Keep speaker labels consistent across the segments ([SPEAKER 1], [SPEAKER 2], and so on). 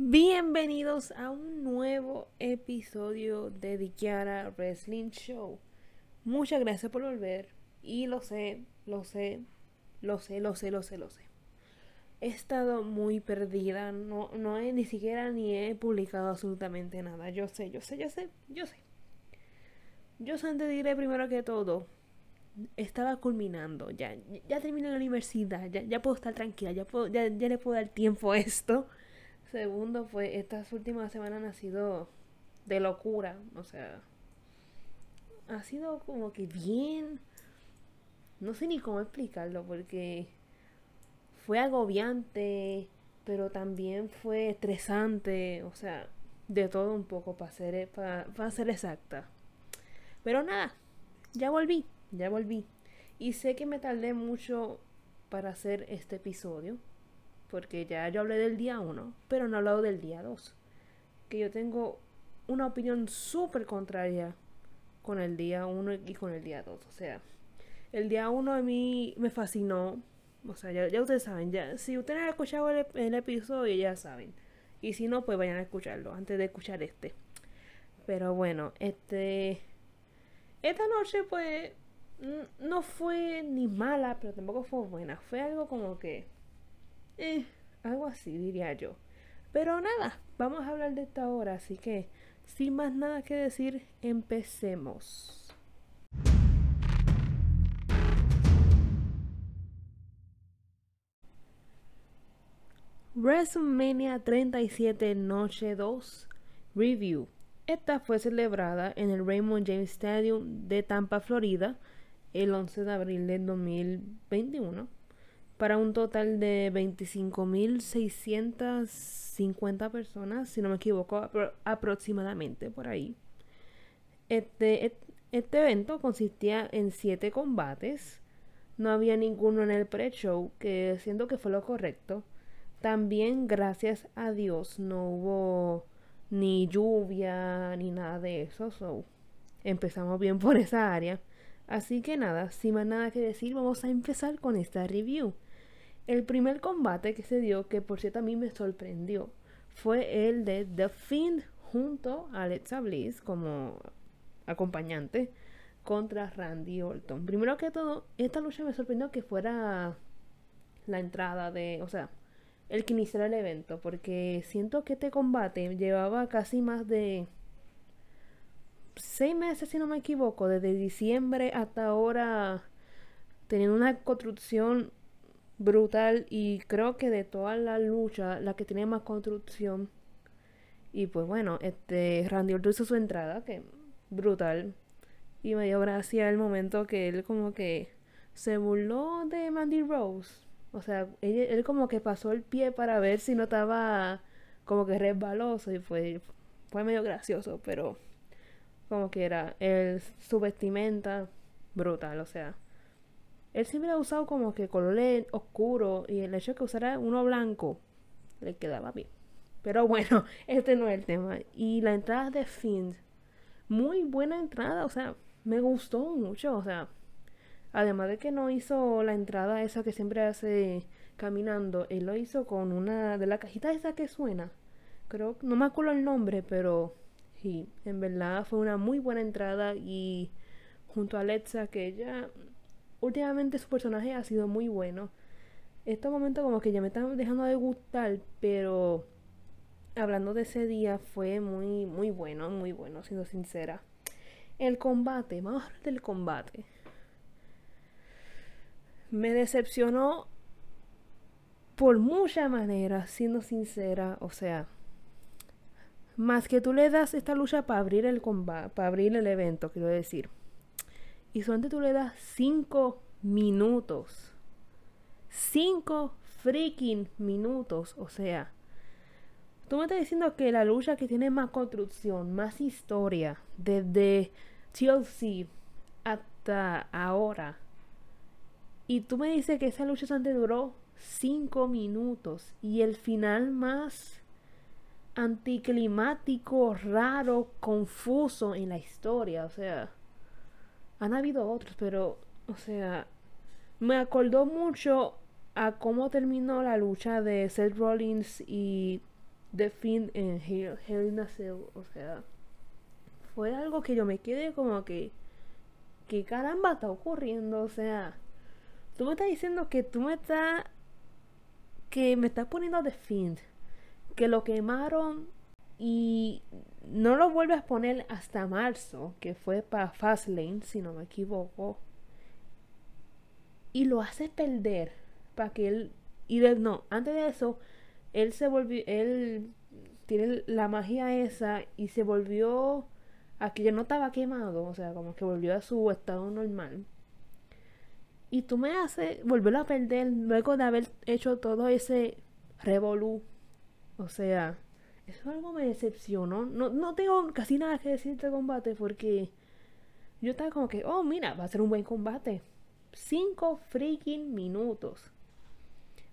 [SPEAKER 1] Bienvenidos a un nuevo episodio de Dikiara Wrestling Show. Muchas gracias por volver. Y lo sé, lo sé, lo sé, lo sé, lo sé, lo sé. He estado muy perdida. No, no he ni siquiera ni he publicado absolutamente nada. Yo sé, yo sé, yo sé, yo sé. Yo te diré primero que todo. Estaba culminando. Ya, ya terminé la universidad. Ya, ya puedo estar tranquila. Ya, puedo, ya, ya le puedo dar tiempo a esto. Segundo, fue estas últimas semanas han sido de locura. O sea, ha sido como que bien. No sé ni cómo explicarlo porque fue agobiante, pero también fue estresante. O sea, de todo un poco para ser, para, para ser exacta. Pero nada, ya volví, ya volví. Y sé que me tardé mucho para hacer este episodio porque ya yo hablé del día 1, pero no he hablado del día 2. Que yo tengo una opinión súper contraria con el día 1 y con el día 2. O sea, el día 1 a mí me fascinó. O sea, ya, ustedes saben, ya, si ustedes han escuchado el, episodio, ya saben. Y si no, pues vayan a escucharlo antes de escuchar este. Pero bueno, este. Esta noche, pues. No fue ni mala, pero tampoco fue buena. Fue algo como que eh, algo así diría yo. Pero nada, vamos a hablar de esta hora, así que sin más nada que decir, empecemos. WrestleMania 37 Noche 2 Review. Esta fue celebrada en el Raymond James Stadium de Tampa, Florida, el 11 de abril de 2021 para un total de 25.650 personas, si no me equivoco, aproximadamente por ahí. Este, este evento consistía en siete combates. No había ninguno en el pre-show, que siento que fue lo correcto. También, gracias a Dios, no hubo ni lluvia ni nada de eso. So, empezamos bien por esa área. Así que nada, sin más nada que decir, vamos a empezar con esta review. El primer combate que se dio, que por cierto a mí me sorprendió, fue el de The Fiend junto a Alexa Bliss como acompañante contra Randy Orton. Primero que todo, esta lucha me sorprendió que fuera la entrada de, o sea, el que iniciara el evento, porque siento que este combate llevaba casi más de seis meses, si no me equivoco, desde diciembre hasta ahora, teniendo una construcción brutal y creo que de toda la lucha, la que tiene más construcción. Y pues bueno, este Randy Orton hizo su entrada, que brutal. Y me dio gracia el momento que él como que se burló de Mandy Rose. O sea, él, como que pasó el pie para ver si no estaba como que resbaloso y fue, fue medio gracioso, pero como que era el, su vestimenta brutal, o sea, él siempre ha usado como que color oscuro y el hecho de que usara uno blanco le quedaba bien. Pero bueno, este no es el tema. Y la entrada de Finn, muy buena entrada, o sea, me gustó mucho, o sea, además de que no hizo la entrada esa que siempre hace caminando, él lo hizo con una de la cajita esa que suena. Creo, no me acuerdo el nombre, pero sí, en verdad fue una muy buena entrada y junto a Alexa que ella últimamente su personaje ha sido muy bueno. Este momento como que ya me están dejando de gustar, pero hablando de ese día fue muy, muy bueno, muy bueno, siendo sincera. El combate, vamos a hablar del combate. Me decepcionó por muchas maneras, siendo sincera, o sea, más que tú le das esta lucha para abrir el combate, para abrir el evento, quiero decir y solamente tú le das 5 minutos. 5 freaking minutos. O sea, tú me estás diciendo que la lucha que tiene más construcción, más historia, desde TLC hasta ahora. Y tú me dices que esa lucha solamente duró 5 minutos. Y el final más anticlimático, raro, confuso en la historia. O sea, han habido otros, pero, o sea, me acordó mucho a cómo terminó la lucha de Seth Rollins y The Fiend en Hell, in a Cell. O sea, fue algo que yo me quedé como que. ¿Qué caramba está ocurriendo? O sea, tú me estás diciendo que tú me estás. que me estás poniendo The Fiend. Que lo quemaron y no lo vuelves a poner hasta marzo, que fue para Fastlane, si no me equivoco. Y lo haces perder para que él. Y de, no, antes de eso, él se volvió. Él tiene la magia esa y se volvió. Aquí ya no estaba quemado, o sea, como que volvió a su estado normal. Y tú me haces volverlo a perder luego de haber hecho todo ese revolú. O sea, eso algo me decepcionó. No, no tengo casi nada que decir de este combate porque yo estaba como que, oh, mira, va a ser un buen combate. Cinco freaking minutos.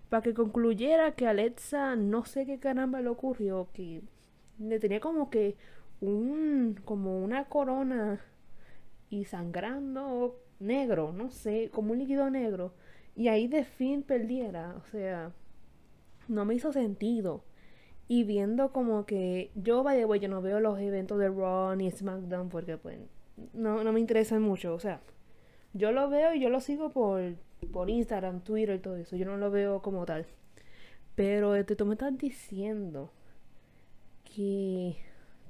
[SPEAKER 1] Para que concluyera que Alexa, no sé qué caramba le ocurrió, que le tenía como que un, como una corona y sangrando negro, no sé, como un líquido negro. Y ahí de fin perdiera, o sea, no me hizo sentido y viendo como que yo, by the yo no veo los eventos de Raw ni SmackDown porque pues no, no me interesan mucho, o sea, yo lo veo y yo lo sigo por, por Instagram, Twitter y todo eso, yo no lo veo como tal. Pero este, tú me estás diciendo que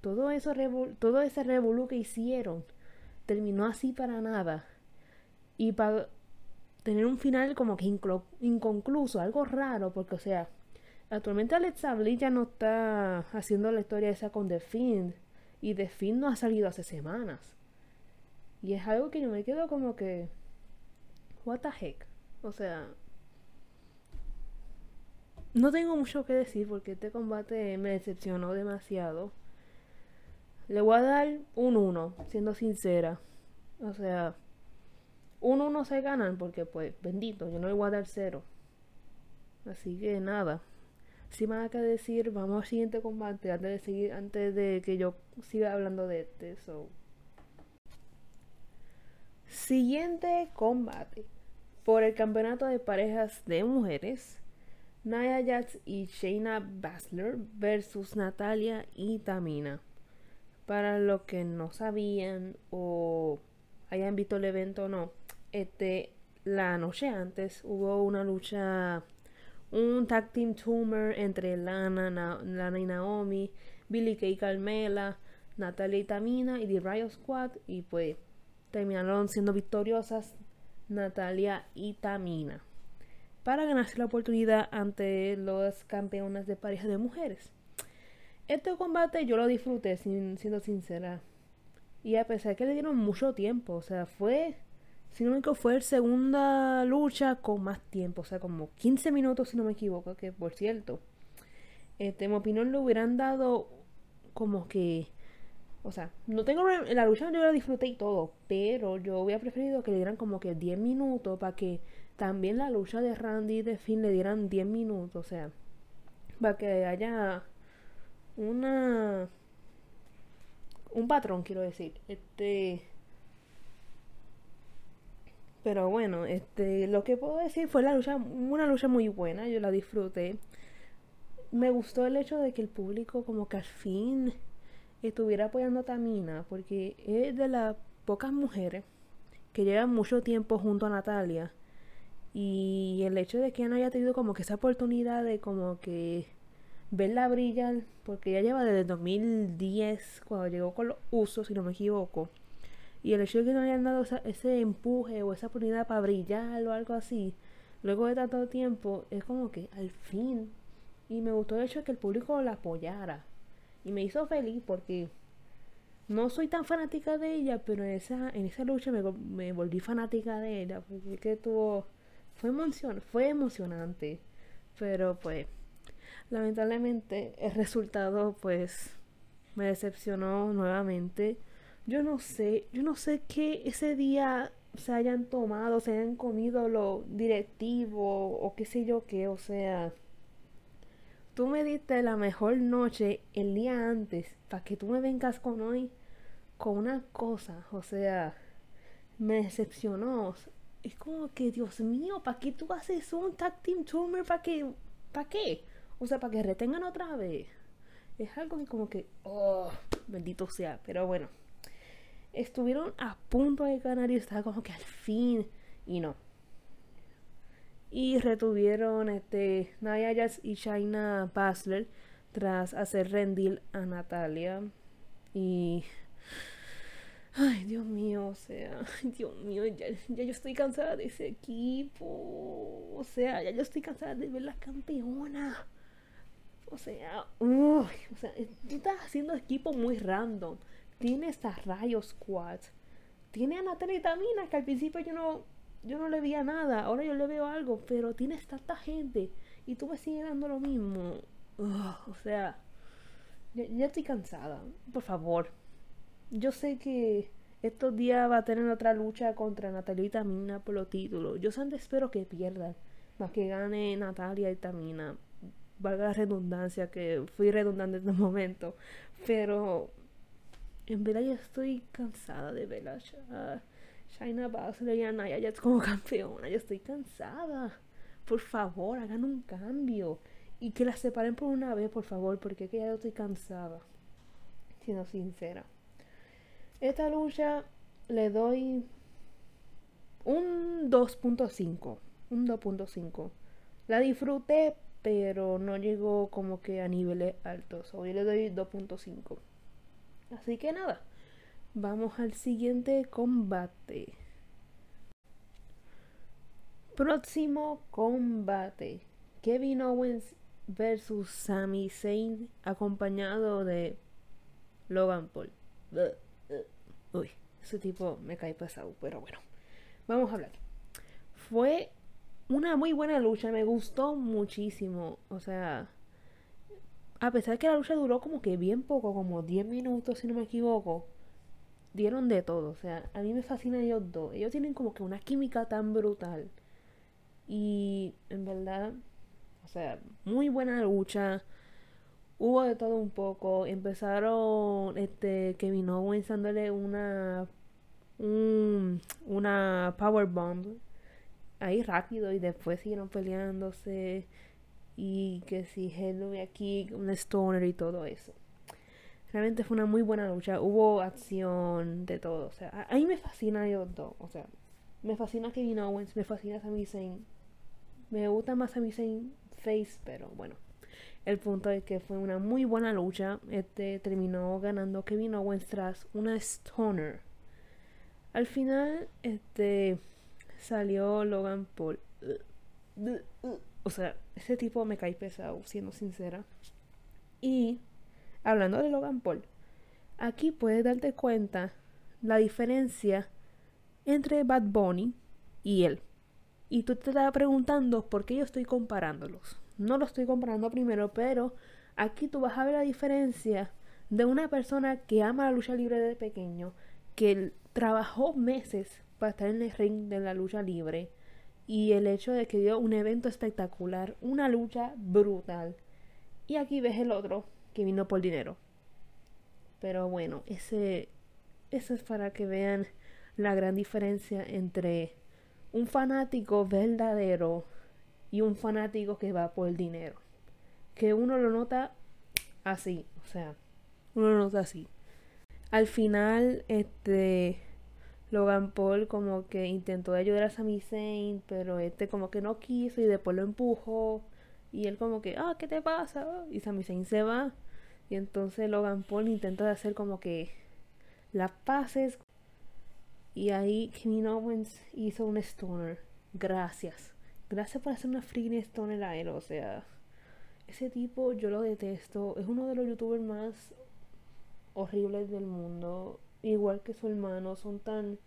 [SPEAKER 1] todo eso todo ese revolú que hicieron terminó así para nada y para tener un final como que inconcluso, algo raro, porque o sea, Actualmente Alexa Bliss ya no está haciendo la historia esa con The Fiend. Y The Fiend no ha salido hace semanas. Y es algo que yo me quedo como que. What the heck? O sea. No tengo mucho que decir porque este combate me decepcionó demasiado. Le voy a dar un 1, siendo sincera. O sea, un 1 se ganan porque, pues, bendito, yo no le voy a dar 0. Así que nada sin más que decir, vamos al siguiente combate antes de seguir, antes de que yo siga hablando de este. Siguiente combate por el campeonato de parejas de mujeres. Naya Jax y Shayna Baszler versus Natalia y Tamina. Para los que no sabían o hayan visto el evento o no, este, la noche antes hubo una lucha un tag team tumor entre Lana, Lana y Naomi, Billy Kay y Carmela, Natalia y Tamina y The Riot Squad y pues terminaron siendo victoriosas Natalia y Tamina para ganarse la oportunidad ante los campeonas de pareja de mujeres. Este combate yo lo disfruté, siendo sincera. Y a pesar que le dieron mucho tiempo, o sea, fue si no me equivoco, fue la segunda lucha con más tiempo, o sea, como 15 minutos si no me equivoco, que por cierto, este, en mi opinión le hubieran dado como que, o sea, no tengo, la lucha yo la disfruté y todo, pero yo hubiera preferido que le dieran como que 10 minutos para que también la lucha de Randy y de Finn le dieran 10 minutos, o sea, para que haya una un patrón quiero decir. Este pero bueno, este, lo que puedo decir fue la lucha, una lucha muy buena, yo la disfruté. Me gustó el hecho de que el público como que al fin estuviera apoyando a Tamina, porque es de las pocas mujeres que llevan mucho tiempo junto a Natalia. Y el hecho de que ella no haya tenido como que esa oportunidad de como que verla brillar, porque ella lleva desde 2010, cuando llegó con los usos, si no me equivoco y el hecho de que no hayan dado ese empuje o esa oportunidad para brillar o algo así, luego de tanto tiempo, es como que al fin. Y me gustó el hecho de que el público la apoyara. Y me hizo feliz porque no soy tan fanática de ella, pero en esa, en esa lucha me, me volví fanática de ella. Porque que tuvo. Fue, emocion, fue emocionante. Pero pues. Lamentablemente el resultado pues me decepcionó nuevamente yo no sé, yo no sé qué ese día se hayan tomado, se hayan comido lo directivo o qué sé yo qué, o sea, tú me diste la mejor noche el día antes para que tú me vengas con hoy con una cosa, o sea, me decepcionó. Es como que, Dios mío, ¿para qué tú haces un tag team tumor? ¿Para qué? ¿Para qué? O sea, para que retengan otra vez. Es algo que como que, oh, bendito sea, pero bueno. Estuvieron a punto de ganar y estaba como que al fin, y no. Y retuvieron este Naya Jazz y Shaina Basler tras hacer rendir a Natalia. Y Ay, Dios mío, o sea, Dios mío, ya, yo estoy cansada de ese equipo. O sea, ya yo estoy cansada de ver la campeona. O sea, uy, o sea, tú estás haciendo equipo muy random. Tiene estas rayos squad. Tiene a Natalia Tamina, que al principio yo no, yo no le veía nada. Ahora yo le veo algo, pero tienes tanta gente. Y tú me sigues dando lo mismo. o sea, ya estoy cansada. Por favor, yo sé que estos días va a tener otra lucha contra Natalia y Tamina por los títulos. Yo solamente espero que pierdan, más que gane Natalia y Tamina. Valga la redundancia, que fui redundante en este momento. Pero en verdad yo estoy cansada de ver a Shaina y a Naya Jax como campeona. Yo estoy cansada. Por favor, hagan un cambio. Y que las separen por una vez, por favor, porque que ya estoy cansada. Siendo sincera. Esta lucha le doy un 2.5. Un 2.5. La disfruté, pero no llegó como que a niveles altos. Hoy le doy 2.5. Así que nada. Vamos al siguiente combate. Próximo combate. Kevin Owens versus Sami Zayn acompañado de Logan Paul. Uy, ese tipo me cae pesado, pero bueno. Vamos a hablar. Fue una muy buena lucha, me gustó muchísimo. O sea, a pesar de que la lucha duró como que bien poco, como 10 minutos si no me equivoco, dieron de todo. O sea, a mí me fascinan ellos dos. Ellos tienen como que una química tan brutal. Y en verdad, o sea, muy buena lucha hubo de todo un poco. Empezaron este Kevin Owens dándole una un, una power bomb ahí rápido y después siguieron peleándose y que si Henry aquí un stoner y todo eso. Realmente fue una muy buena lucha, hubo acción de todo, o sea, a, mí me fascina ellos dos, o sea, me fascina Kevin Owens, me fascina Sami Zayn. Me gusta más Sami Zayn face, pero bueno. El punto es que fue una muy buena lucha. Este terminó ganando Kevin Owens tras una Stoner. Al final, este salió Logan Paul. O sea, ese tipo me cae pesado, siendo sincera. Y hablando de Logan Paul, aquí puedes darte cuenta la diferencia entre Bad Bunny y él. Y tú te estás preguntando por qué yo estoy comparándolos. No lo estoy comprando primero, pero aquí tú vas a ver la diferencia de una persona que ama la lucha libre desde pequeño, que trabajó meses para estar en el ring de la lucha libre y el hecho de que dio un evento espectacular, una lucha brutal. Y aquí ves el otro que vino por dinero. Pero bueno, ese eso es para que vean la gran diferencia entre un fanático verdadero y un fanático que va por el dinero. Que uno lo nota así, o sea, uno lo nota así. Al final, este Logan Paul como que intentó ayudar a Sami Zayn, pero este como que no quiso y después lo empujó y él como que, ah, ¿qué te pasa? Y Sami Zayn se va y entonces Logan Paul intenta hacer como que las paces y ahí Kevin Owens hizo un stoner. Gracias. Gracias por hacer una freaking stoner a él. O sea, ese tipo yo lo detesto. Es uno de los youtubers más horribles del mundo. Igual que su hermano. Son tan...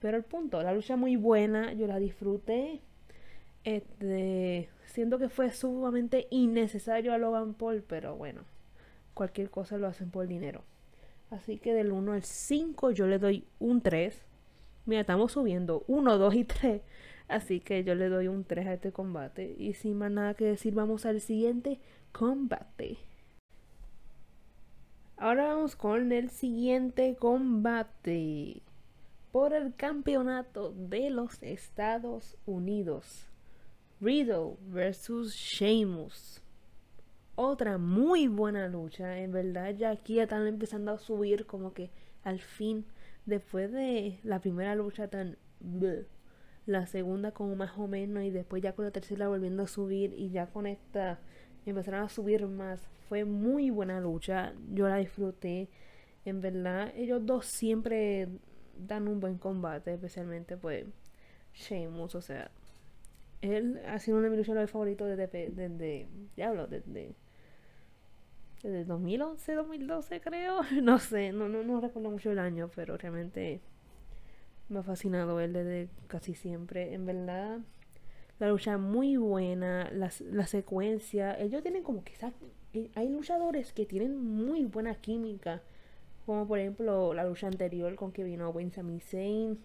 [SPEAKER 1] Pero el punto, la lucha muy buena. Yo la disfruté. Este, siento que fue sumamente innecesario a Logan Paul. Pero bueno, cualquier cosa lo hacen por dinero. Así que del 1 al 5 yo le doy un 3 Mira, estamos subiendo 1, 2 y 3. Así que yo le doy un 3 a este combate. Y sin más nada que decir, vamos al siguiente combate. Ahora vamos con el siguiente combate. Por el campeonato de los Estados Unidos. Riddle versus Sheamus. otra muy buena lucha. En verdad, ya aquí ya están empezando a subir como que al fin, después de la primera lucha tan... la segunda como más o menos y después ya con la tercera volviendo a subir y ya con esta empezaron a subir más. Fue muy buena lucha, yo la disfruté. En verdad, ellos dos siempre dan un buen combate, especialmente pues Sheamus, o sea, él ha sido uno de mis luchadores favoritos desde, desde, diablo, desde, desde 2011, 2012 creo, no sé, no, no, no recuerdo mucho el año, pero realmente me ha fascinado él desde casi siempre, en verdad, la lucha muy buena, la, la secuencia, ellos tienen como que, hay luchadores que tienen muy buena química, como por ejemplo la lucha anterior con que vino Sami Zayn,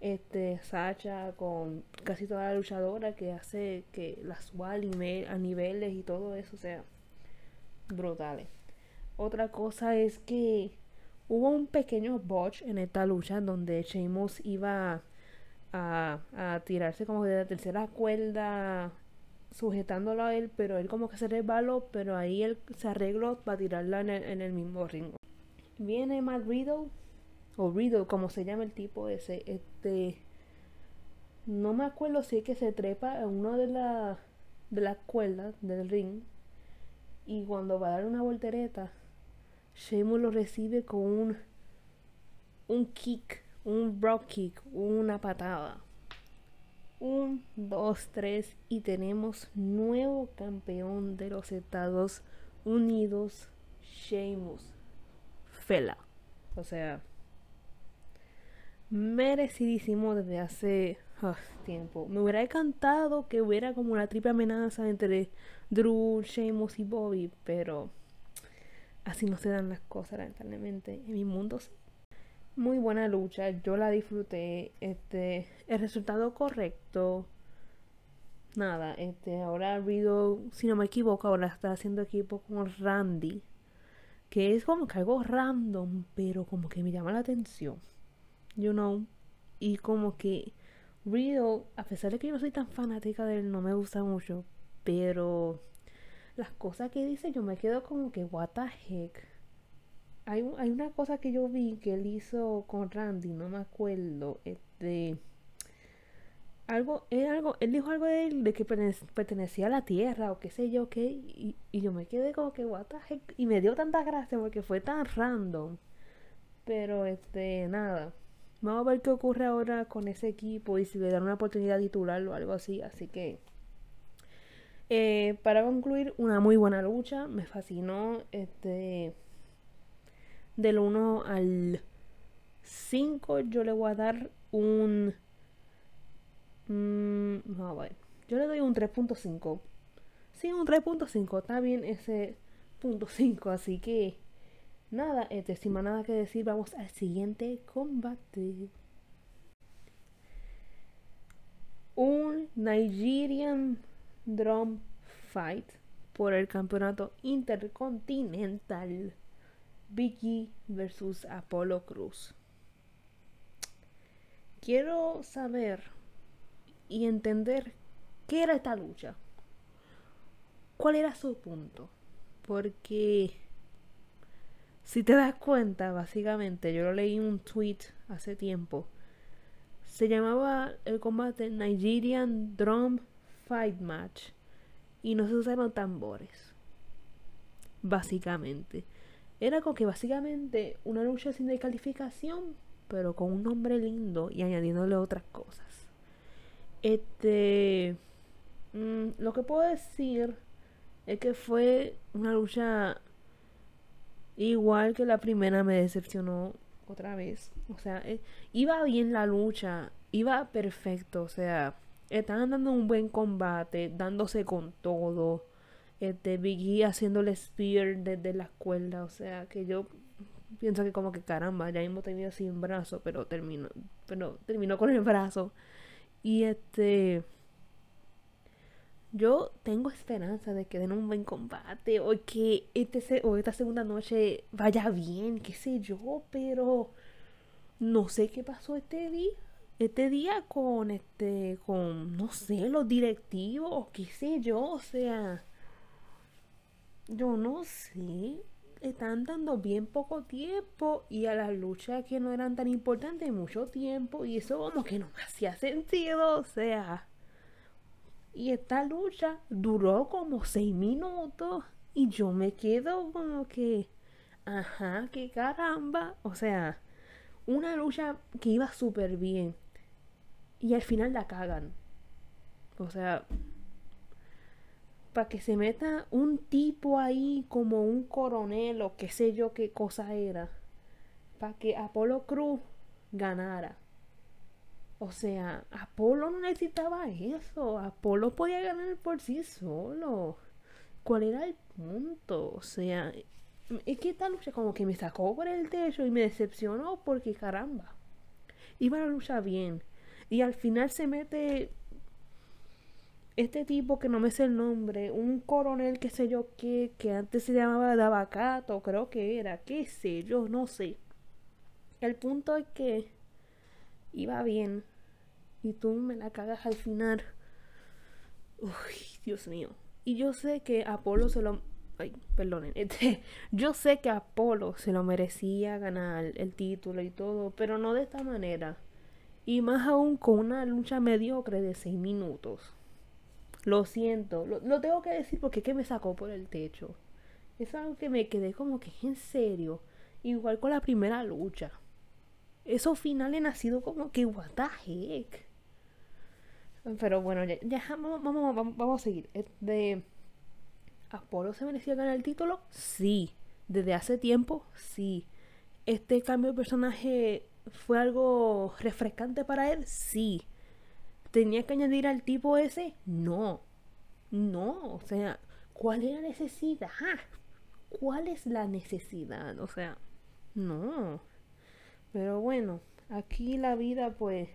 [SPEAKER 1] este Sacha con casi toda la luchadora que hace que las suba a niveles y todo eso, sea, brutales. Otra cosa es que hubo un pequeño botch en esta lucha donde Sheamus iba a, a tirarse como de la tercera cuerda sujetándolo a él, pero él como que se resbaló, pero ahí él se arregló para tirarla en el, en el mismo ring. Viene Matt Riddle o Riddle, como se llama el tipo ese, este, no me acuerdo si es que se trepa en una de las de las cuerdas del ring y cuando va a dar una voltereta, Sheamus lo recibe con un un kick, un brock kick, una patada. Un, dos, tres y tenemos nuevo campeón de los Estados Unidos, Sheamus Fela. O sea, merecidísimo desde hace ah, tiempo. Me hubiera encantado que hubiera como una triple amenaza entre Drew, Sheamus y Bobby, pero así no se dan las cosas, lamentablemente. En mi mundo sí. Muy buena lucha, yo la disfruté. Este, el resultado correcto. Nada, este, ahora Riddle, si no me equivoco, ahora está haciendo equipo con Randy. Que es como que algo random, pero como que me llama la atención you know. Y como que Riddle, a pesar de que yo no soy tan fanática de él, no me gusta mucho. Pero las cosas que dice, yo me quedo como que, what the heck. Hay, hay una cosa que yo vi que él hizo con Randy, no me acuerdo. Este. Algo, él, algo, él dijo algo de de que pertenecía a la tierra o qué sé yo qué. Y, yo me quedé como que, what the heck. Y me dio tanta gracia porque fue tan random. Pero este, nada. Vamos a ver qué ocurre ahora con ese equipo y si le dan una oportunidad de titularlo o algo así. Así que, eh, para concluir, una muy buena lucha. Me fascinó. Este, del 1 al 5, yo le voy a dar un. Mm, a ver. Yo le doy un 3.5. Sí, un 3.5. Está bien ese punto 5. Así que Nada, este, sin más nada que decir, vamos al siguiente combate. Un Nigerian Drum Fight por el campeonato intercontinental. Vicky versus Apolo Cruz. Quiero saber y entender qué era esta lucha. ¿Cuál era su punto? Porque si te das cuenta, básicamente, yo lo leí en un tweet hace tiempo. Se llamaba el combate Nigerian Drum Fight Match. Y no se usaron tambores. Básicamente. Era como que básicamente una lucha sin descalificación, pero con un nombre lindo y añadiéndole otras cosas. Este. Mm, lo que puedo decir es que fue una lucha Igual que la primera me decepcionó otra vez. O sea, eh, iba bien la lucha, iba perfecto. O sea, estaban dando un buen combate, dándose con todo. Este, Biggie haciéndole spear desde la cuerda. O sea, que yo pienso que como que caramba, ya mismo tenía sin brazo, pero terminó, pero terminó con el brazo. Y este yo tengo esperanza de que den un buen combate o que este o esta segunda noche vaya bien, qué sé yo, pero no sé qué pasó este día. Este día con este con no sé, los directivos, qué sé yo, o sea, yo no sé, están dando bien poco tiempo y a las luchas que no eran tan importantes mucho tiempo y eso como que no me hacía sentido, o sea. Y esta lucha duró como seis minutos y yo me quedo como que, ajá, que caramba, o sea, una lucha que iba súper bien y al final la cagan. O sea, para que se meta un tipo ahí como un coronel o qué sé yo qué cosa era, para que Apolo Cruz ganara. O sea, Apolo no necesitaba eso, Apolo podía ganar por sí solo. ¿Cuál era el punto? O sea, es que esta lucha como que me sacó por el techo y me decepcionó porque caramba, iba la lucha bien. Y al final se mete este tipo que no me sé el nombre, un coronel que sé yo que, que antes se llamaba Dabacato, creo que era, qué sé yo, no sé. El punto es que iba bien y tú me la cagas al final. Uy, Dios mío. Y yo sé que Apolo se lo... Ay, perdonen. Este, yo sé que Apolo se lo merecía ganar el título y todo, pero no de esta manera. Y más aún con una lucha mediocre de 6 minutos. Lo siento, lo, tengo que decir porque es que me sacó por el techo. Es algo que me quedé como que en serio. Igual con la primera lucha. Esos finales han sido como que what the heck. Pero bueno, ya, vamos, vamos, vamos, a seguir. De ¿Apolo se merecía ganar el título? Sí. Desde hace tiempo, sí. ¿Este cambio de personaje fue algo refrescante para él? Sí. ¿Tenía que añadir al tipo ese? No. No, o sea, ¿cuál es la necesidad? ¿Cuál es la necesidad? O sea, no. Pero bueno, aquí la vida pues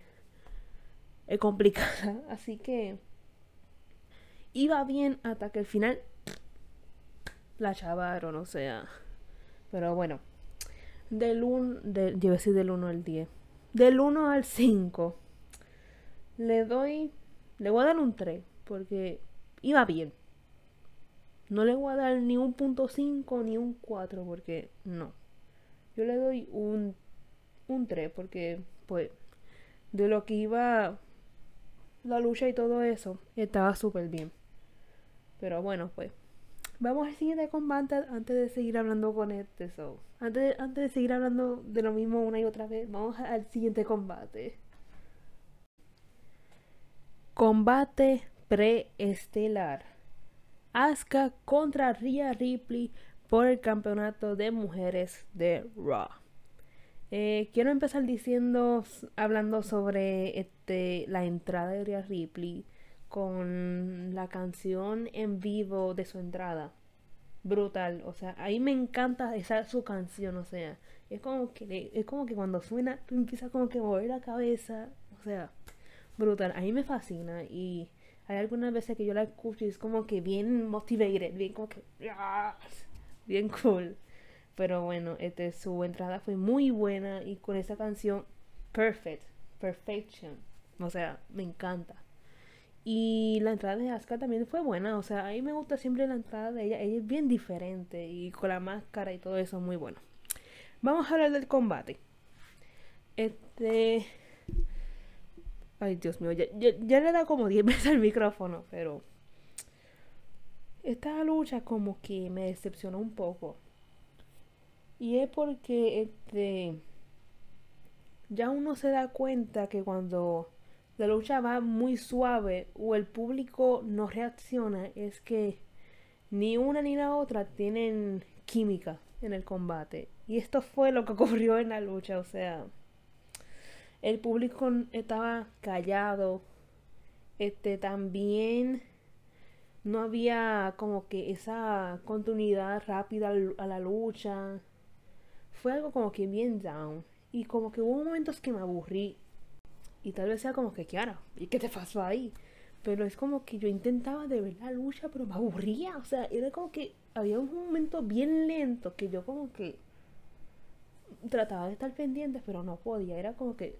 [SPEAKER 1] es complicada, así que iba bien hasta que al final la chavaron, o sea. Pero bueno, del 1, yo decir del 1 al 10. Del 1 al 5 le doy, le voy a dar un 3, porque iba bien. No le voy a dar ni un punto 5 ni un 4, porque no. Yo le doy un, un 3, porque pues de lo que iba la lucha y todo eso, estaba súper bien. Pero bueno, pues vamos al siguiente combate antes de seguir hablando con este. So. Antes, antes de seguir hablando de lo mismo una y otra vez, vamos al siguiente combate. Combate preestelar. Asuka contra Rhea Ripley por el campeonato de mujeres de Raw. Eh, quiero empezar diciendo, hablando sobre este, la entrada de Rhea Ripley con la canción en vivo de su entrada. Brutal, o sea, ahí me encanta esa su canción, o sea, es como que es como que cuando suena tú empiezas como que mover la cabeza, o sea, brutal. A mí me fascina y hay algunas veces que yo la escucho y es como que bien motivated, bien como que bien cool. Pero bueno, este su entrada fue muy buena y con esa canción perfect, perfection. O sea, me encanta. Y la entrada de Asuka también fue buena, o sea, a mí me gusta siempre la entrada de ella, ella es bien diferente y con la máscara y todo eso muy bueno. Vamos a hablar del combate. Este Ay, Dios mío, ya, le da como 10 veces al micrófono, pero esta lucha como que me decepcionó un poco. Y es porque este ya uno se da cuenta que cuando la lucha va muy suave o el público no reacciona, es que ni una ni la otra tienen química en el combate. Y esto fue lo que ocurrió en la lucha, o sea, el público estaba callado. Este también no había como que esa continuidad rápida a la lucha. Fue algo como que bien down. Y como que hubo momentos que me aburrí. Y tal vez sea como que, Kiara, ¿y qué te pasó ahí? Pero es como que yo intentaba de ver la lucha, pero me aburría. O sea, era como que había un momento bien lento que yo como que trataba de estar pendiente, pero no podía. Era como que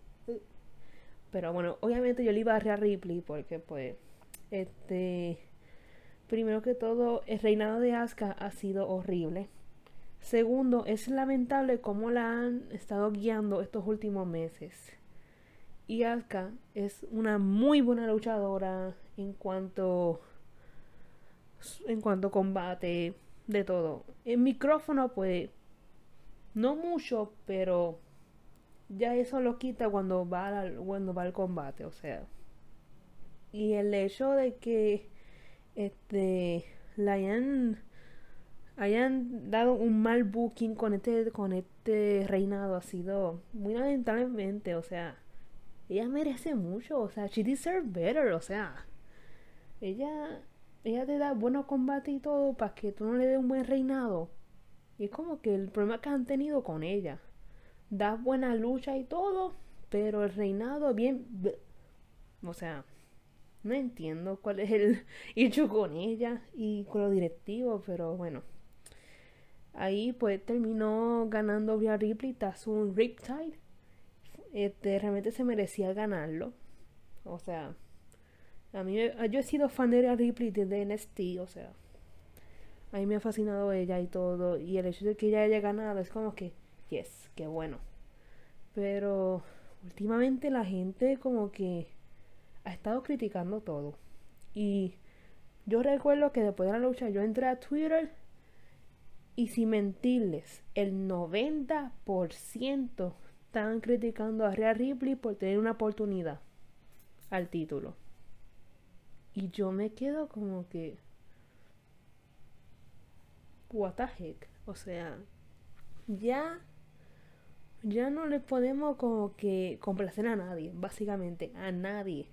[SPEAKER 1] pero bueno, obviamente yo le iba a Rhea Ripley porque pues este primero que todo, el reinado de Asuka ha sido horrible. Segundo, es lamentable cómo la han estado guiando estos últimos meses. Y Asuka es una muy buena luchadora en cuanto en cuanto combate de todo. El micrófono pues no mucho, pero ya eso lo quita cuando va al, cuando va al combate, o sea. Y el hecho de que este la hayan hayan dado un mal booking con este con este reinado ha sido muy lamentablemente, o sea, ella merece mucho, o sea, she deserves better, o sea, ella ella te da buenos combates y todo para que tú no le des un buen reinado. Y es como que el problema que han tenido con ella. Da buena lucha y todo, pero el reinado bien... O sea, no entiendo cuál es el hecho con ella y con los directivos, pero bueno. Ahí pues terminó ganando Rhea Ripley tras un Riptide. Este, realmente se merecía ganarlo. O sea, a mí yo he sido fan de Rhea Ripley desde NXT, o sea, a mí me ha fascinado ella y todo. Y el hecho de que ella haya ganado es como que, yes, qué bueno. Pero últimamente la gente como que ha estado criticando todo. Y yo recuerdo que después de la lucha yo entré a Twitter y sin mentirles, el 90% estaban criticando a Rhea Ripley por tener una oportunidad al título. Y yo me quedo como que what the heck. O sea, ya ya no le podemos como que complacer a nadie, básicamente, a nadie.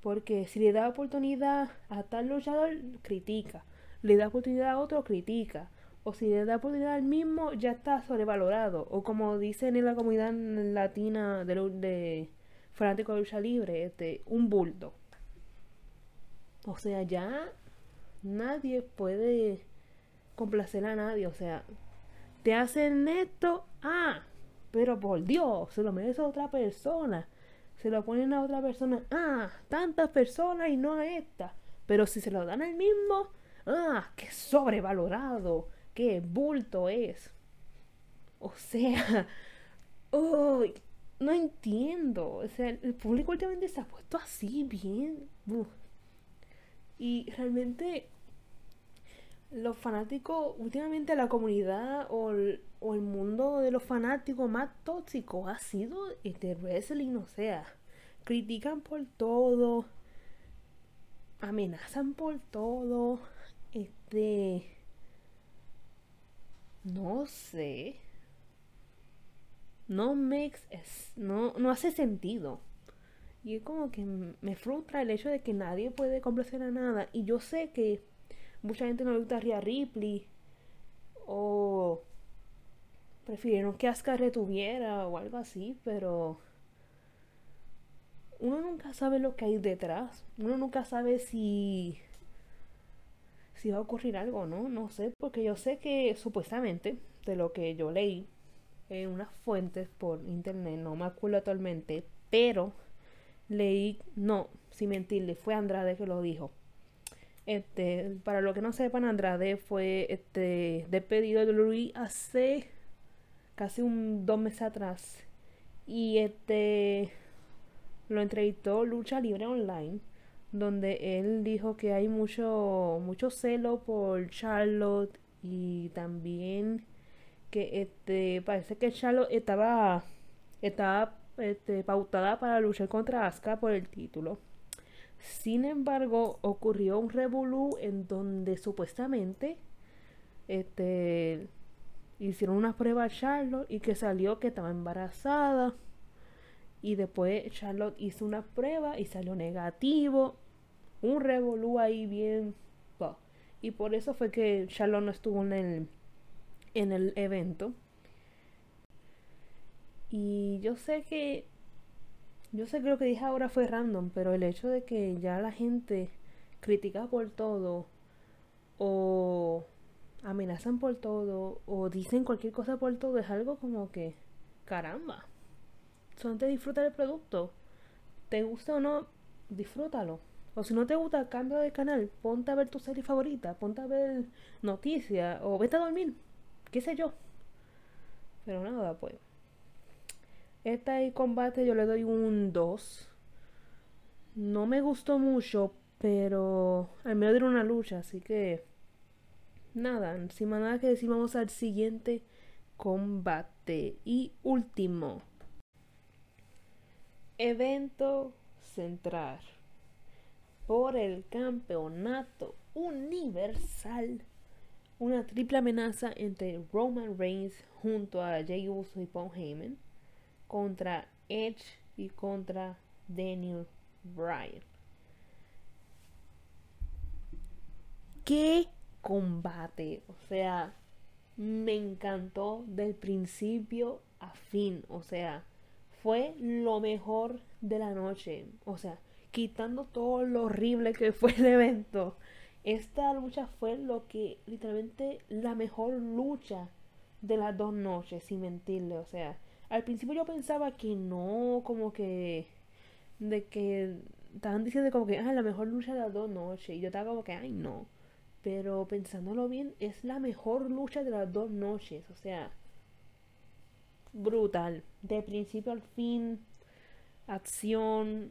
[SPEAKER 1] Porque si le da oportunidad a tal luchador, critica. Le da oportunidad a otro, critica. O si le da oportunidad al mismo, ya está sobrevalorado. O como dicen en la comunidad latina de, de fanáticos de lucha libre, este, un bulto. O sea, ya nadie puede complacer a nadie. O sea, te hacen esto, ah, pero por Dios, se lo merece a otra persona. Se lo ponen a otra persona, ah, tantas personas y no a esta. Pero si se lo dan al mismo, ah, qué sobrevalorado, qué bulto es. O sea, no entiendo. O sea, el público últimamente se ha puesto así, bien. Y realmente los fanáticos, últimamente la comunidad o el, mundo de los fanáticos más tóxicos ha sido este wrestling, o sea, critican por todo, amenazan por todo, este, no sé, no makes, no, no hace sentido. Y es como que me frustra el hecho de que nadie puede complacer a nada. Y yo sé que mucha gente no le gusta a Ripley. O prefirieron que Asuka retuviera o algo así. Pero uno nunca sabe lo que hay detrás. Uno nunca sabe si si va a ocurrir algo, ¿no? No sé, porque yo sé que supuestamente, de lo que yo leí en unas fuentes por internet, no me acuerdo actualmente, pero leí, no, sin mentirle, fue Andrade que lo dijo. Este, para lo que no sepan, Andrade fue este despedido de Luis hace casi un dos meses atrás. Y este lo entrevistó Lucha Libre Online, donde él dijo que hay mucho, mucho celo por Charlotte y también que este parece que Charlotte estaba estaba este, pautada para luchar contra Asuka por el título. Sin embargo, ocurrió un revolú en donde supuestamente este, hicieron una prueba a Charlotte y que salió que estaba embarazada. Y después Charlotte hizo una prueba y salió negativo. Un revolú ahí bien. Y por eso fue que Charlotte no estuvo en el, en el evento. Y yo sé que. Yo sé que lo que dije ahora fue random, pero el hecho de que ya la gente critica por todo, o amenazan por todo, o dicen cualquier cosa por todo, es algo como que. Caramba. Son te disfruta el producto. Te gusta o no, disfrútalo. O si no te gusta, cambio de canal. Ponte a ver tu serie favorita. Ponte a ver noticias. O vete a dormir. Qué sé yo. Pero nada, pues. Este combate yo le doy un 2. No me gustó mucho, pero al menos era una lucha, así que nada, sin más nada que decir, vamos al siguiente combate. Y último, evento central por el campeonato universal. Una triple amenaza entre Roman Reigns junto a Jey Uso y Paul Heyman contra Edge y contra Daniel Bryan. ¿Qué combate? O sea, me encantó del principio a fin. O sea, fue lo mejor de la noche. O sea, quitando todo lo horrible que fue el evento. Esta lucha fue lo que literalmente la mejor lucha de las dos noches, sin mentirle. O sea, al principio yo pensaba que no, como que de que estaban diciendo como que ah, la mejor lucha de las dos noches. Y yo estaba como que, ay no. Pero pensándolo bien, es la mejor lucha de las dos noches. O sea, brutal. De principio al fin, acción,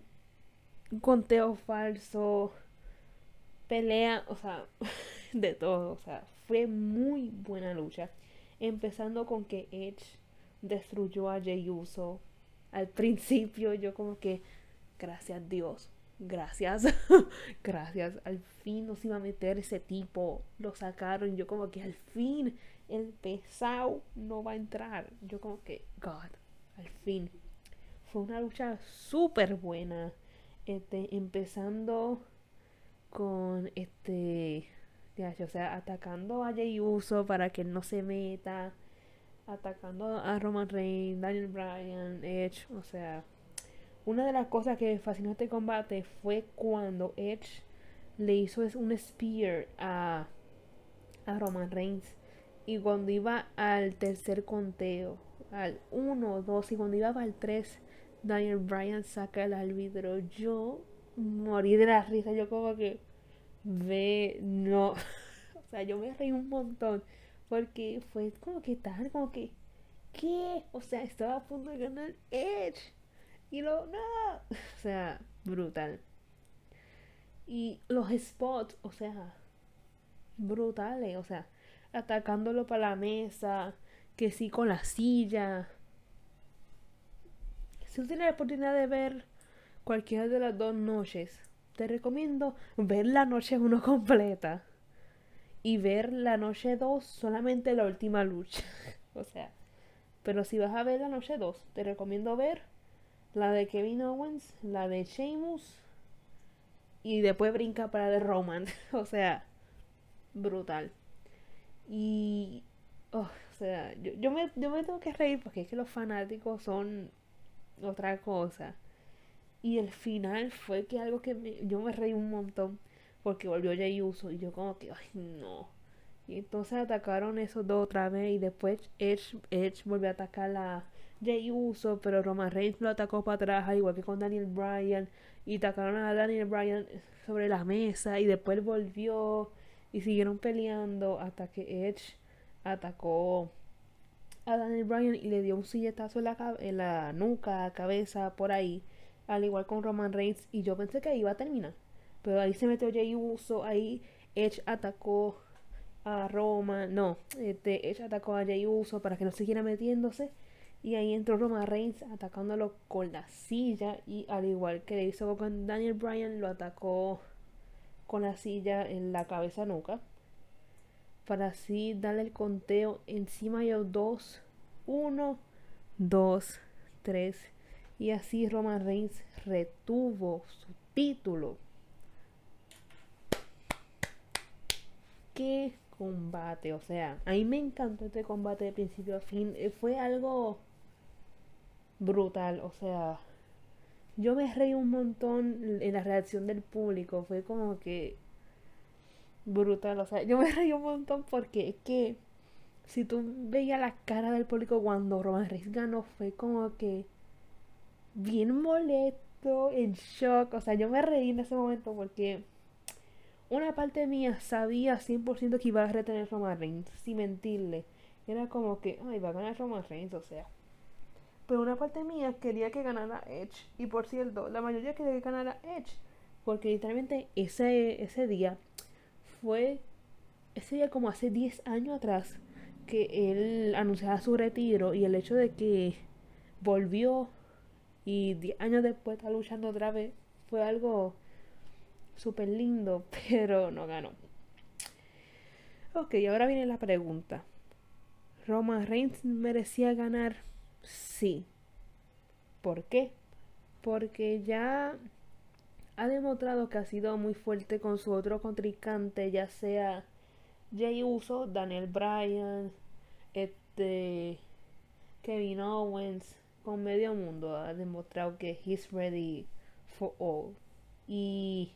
[SPEAKER 1] conteo falso, pelea, o sea, de todo. O sea, fue muy buena lucha. Empezando con que Edge destruyó a Jey Uso. Al principio yo como que, gracias Dios, gracias, gracias, al fin nos iba a meter ese tipo, lo sacaron, yo como que al fin el pesado no va a entrar, yo como que, God, al fin. Fue una lucha súper buena, este, empezando con este, o sea, atacando a Jey Uso para que él no se meta, atacando a Roman Reigns, Daniel Bryan, Edge, o sea, una de las cosas que fascinó este combate fue cuando Edge le hizo un spear a, a Roman Reigns. Y cuando iba al tercer conteo, al 1, 2 y cuando iba al 3, Daniel Bryan saca el árbitro. Yo morí de la risa, yo como que ve, no, o sea, yo me reí un montón porque fue como que tal, como que, ¿qué? O sea, estaba a punto de ganar Edge y lo, no. O sea, brutal. Y los spots, o sea, brutales. O sea, atacándolo para la mesa, que sí con la silla. Si tú tienes la oportunidad de ver cualquiera de las dos noches, te recomiendo ver la noche 1 completa y ver la noche 2 solamente la última lucha. o sea, pero si vas a ver la noche 2, te recomiendo ver la de Kevin Owens, la de Sheamus y después brinca para de Roman. o sea, brutal. Y, oh, o sea, yo, me, yo me tengo que reír porque es que los fanáticos son otra cosa. Y el final fue que algo que yo me reí un montón porque volvió Jay Uso y yo como que, ay, no. Y entonces atacaron esos dos otra vez y después Edge, Edge volvió a atacar a Jay Uso, pero Roman Reigns lo atacó para atrás, al igual que con Daniel Bryan. Y atacaron a Daniel Bryan sobre la mesa y después volvió y siguieron peleando hasta que Edge atacó a Daniel Bryan y le dio un silletazo en la, en la nuca, cabeza, por ahí, al igual con Roman Reigns. Y yo pensé que iba a terminar. Pero ahí se metió Jay Uso, ahí Edge atacó a Roman, no, este, Edge atacó a Jay Uso para que no siguiera metiéndose. Y ahí entró Roman Reigns atacándolo con la silla. Y al igual que le hizo con Daniel Bryan, lo atacó con la silla en la cabeza nuca. Para así darle el conteo encima los dos. Uno, dos, tres. Y así Roman Reigns retuvo su título. Qué combate, o sea, a mí me encantó este combate de principio a fin. Eh, fue algo brutal, o sea, yo me reí un montón en la reacción del público, fue como que brutal, o sea, yo me reí un montón porque es que si tú veías la cara del público cuando Roman Reigns ganó, fue como que bien molesto, en shock. O sea, yo me reí en ese momento porque una parte mía sabía 100% que iba a retener Roman Reigns, sin mentirle. Era como que, ay, va a ganar Roman Reigns, o sea. Pero una parte mía quería que ganara Edge. Y por cierto, la mayoría quería que ganara Edge. Porque literalmente ese, ese día fue, ese día como hace 10 años atrás, que él anunciaba su retiro y el hecho de que volvió y 10 años después está luchando otra vez fue algo súper lindo, pero no ganó. Ok, ahora viene la pregunta. ¿Roman Reigns merecía ganar? Sí. ¿Por qué? Porque ya ha demostrado que ha sido muy fuerte con su otro contrincante, ya sea Jay Uso, Daniel Bryan, este Kevin Owens, con medio mundo ha demostrado que he's ready for all. Y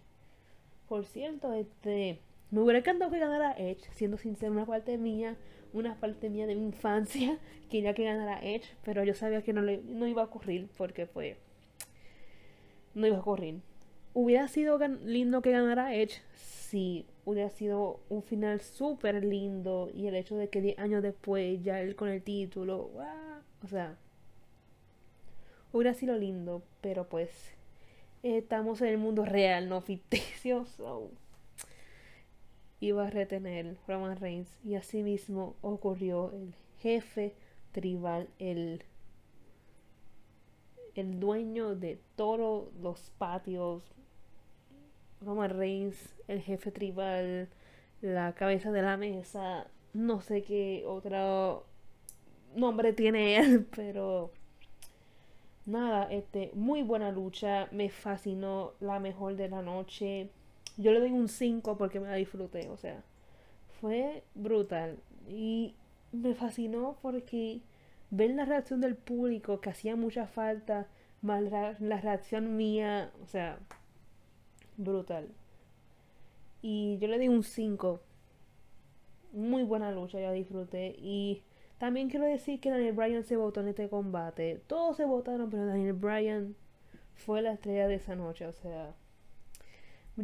[SPEAKER 1] por cierto, este me hubiera encantado que ganara Edge, siendo sincero, una parte mía, una parte mía de mi infancia quería que ganara Edge, pero yo sabía que no, le, no iba a ocurrir porque fue no iba a ocurrir. Hubiera sido lindo que ganara Edge si hubiera sido un final súper lindo y el hecho de que 10 años después ya él con el título, o sea, hubiera sido lindo, pero pues estamos en el mundo real, no ficticio, iba a retener Roman Reigns y así mismo ocurrió el jefe tribal, el el dueño de todos los patios, Roman Reigns, el jefe tribal, la cabeza de la mesa, no sé qué otro nombre tiene él, pero nada, este, muy buena lucha, me fascinó la mejor de la noche. Yo le doy un 5 porque me la disfruté, o sea, fue brutal y me fascinó porque ver la reacción del público que hacía mucha falta, más la, reacción mía, o sea, brutal. Y yo le di un 5. Muy buena lucha, ya disfruté. Y también quiero decir que Daniel Bryan se votó en este combate. Todos se votaron, pero Daniel Bryan fue la estrella de esa noche. O sea,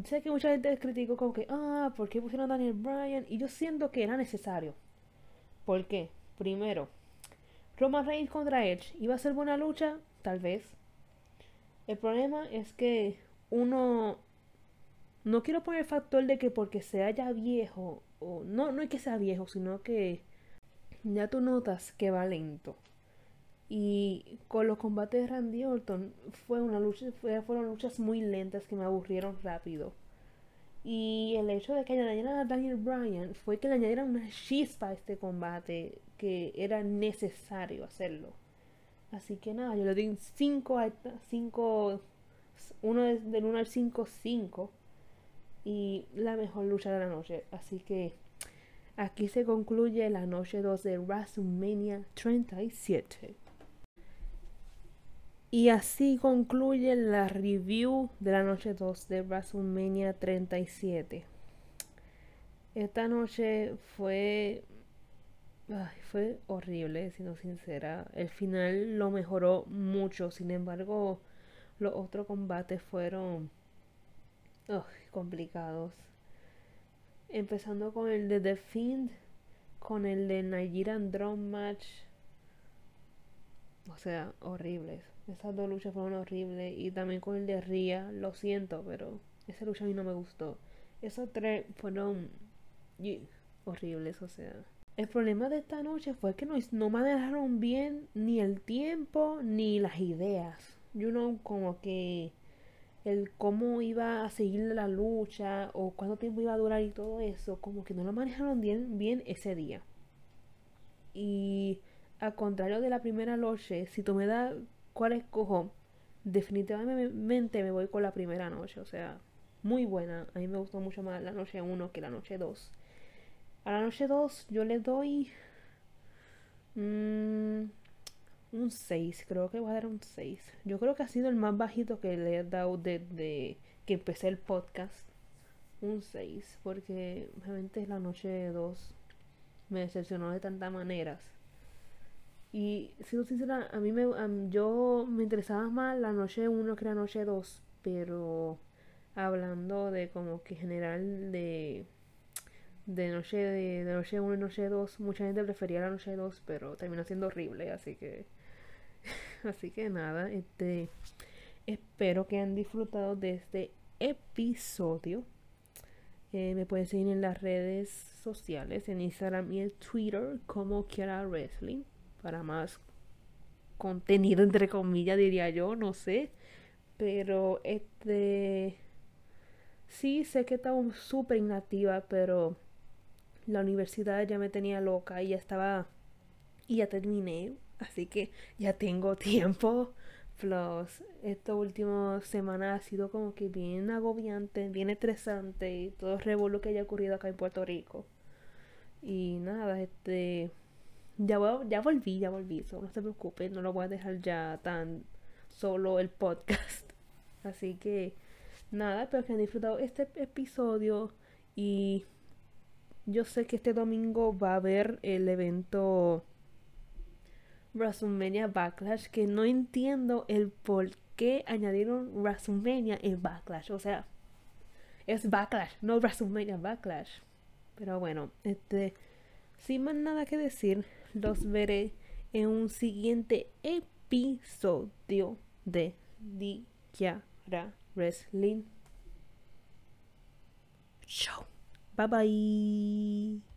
[SPEAKER 1] sé que mucha gente criticó como que, ah, ¿por qué pusieron a Daniel Bryan? Y yo siento que era necesario. ¿Por qué? Primero, Roman Reigns contra Edge. ¿Iba a ser buena lucha? Tal vez. El problema es que uno... No quiero poner el factor de que porque sea ya viejo, o no, no hay que sea viejo, sino que ya tú notas que va lento. Y con los combates de Randy Orton fue una lucha, fueron luchas muy lentas que me aburrieron rápido. Y el hecho de que añadieran a Daniel Bryan fue que le añadieran una chispa a este combate que era necesario hacerlo. Así que nada, yo le doy un 5 a 5, uno del 1 al 5, 5. Y la mejor lucha de la noche. Así que Aquí se concluye la noche 2 de WrestleMania 37. Y así concluye la review de la noche 2 de WrestleMania 37. Esta noche fue. fue horrible, siendo sincera. El final lo mejoró mucho. Sin embargo, los otros combates fueron. complicados. Empezando con el de The Fiend, con el de Nigerian Drum Match. O sea, horribles. Esas dos luchas fueron horribles. Y también con el de Ria, lo siento, pero esa lucha a mí no me gustó. Esos tres fueron horribles, o sea. El problema de esta noche fue que no, no manejaron bien ni el tiempo ni las ideas. Yo no como que el cómo iba a seguir la lucha o cuánto tiempo iba a durar y todo eso, como que no lo manejaron bien, bien ese día. Y al contrario de la primera noche, si tú me das cuál escojo, definitivamente me voy con la primera noche, o sea, muy buena. A mí me gustó mucho más la noche 1 que la noche 2. A la noche 2 yo le doy... Mmm, un 6, creo que voy a dar un 6. Yo creo que ha sido el más bajito que le he dado desde que empecé el podcast. Un 6, porque realmente la noche 2 me decepcionó de tantas maneras Y siendo sincera, a mí me, yo me interesaba más la noche 1 que la noche 2, pero hablando de como que general de de noche de, noche 1 y noche 2, mucha gente prefería la noche 2, pero terminó siendo horrible, así que así que nada, este espero que hayan disfrutado de este episodio. Eh, me pueden seguir en las redes sociales, en Instagram y en Twitter como Kiara Wrestling para más contenido entre comillas diría yo, no sé. Pero este sí sé que estaba súper inactiva, pero la universidad ya me tenía loca y ya estaba y ya terminé, así que ya tengo tiempo. Plus, esta última semana ha sido como que bien agobiante, bien estresante y todo el revuelo que haya ocurrido acá en Puerto Rico. Y nada, este ya, ya volví, ya volví, no se preocupen, no lo voy a dejar ya tan solo el podcast. Así que nada, espero que hayan disfrutado este episodio y yo sé que este domingo va a haber el evento WrestleMania Backlash que no entiendo el por qué añadieron WrestleMania en Backlash. O sea, es Backlash, no WrestleMania Backlash. Pero bueno, este, sin más nada que decir, los veré en un siguiente episodio de Diara Wrestling Show. Bye bye.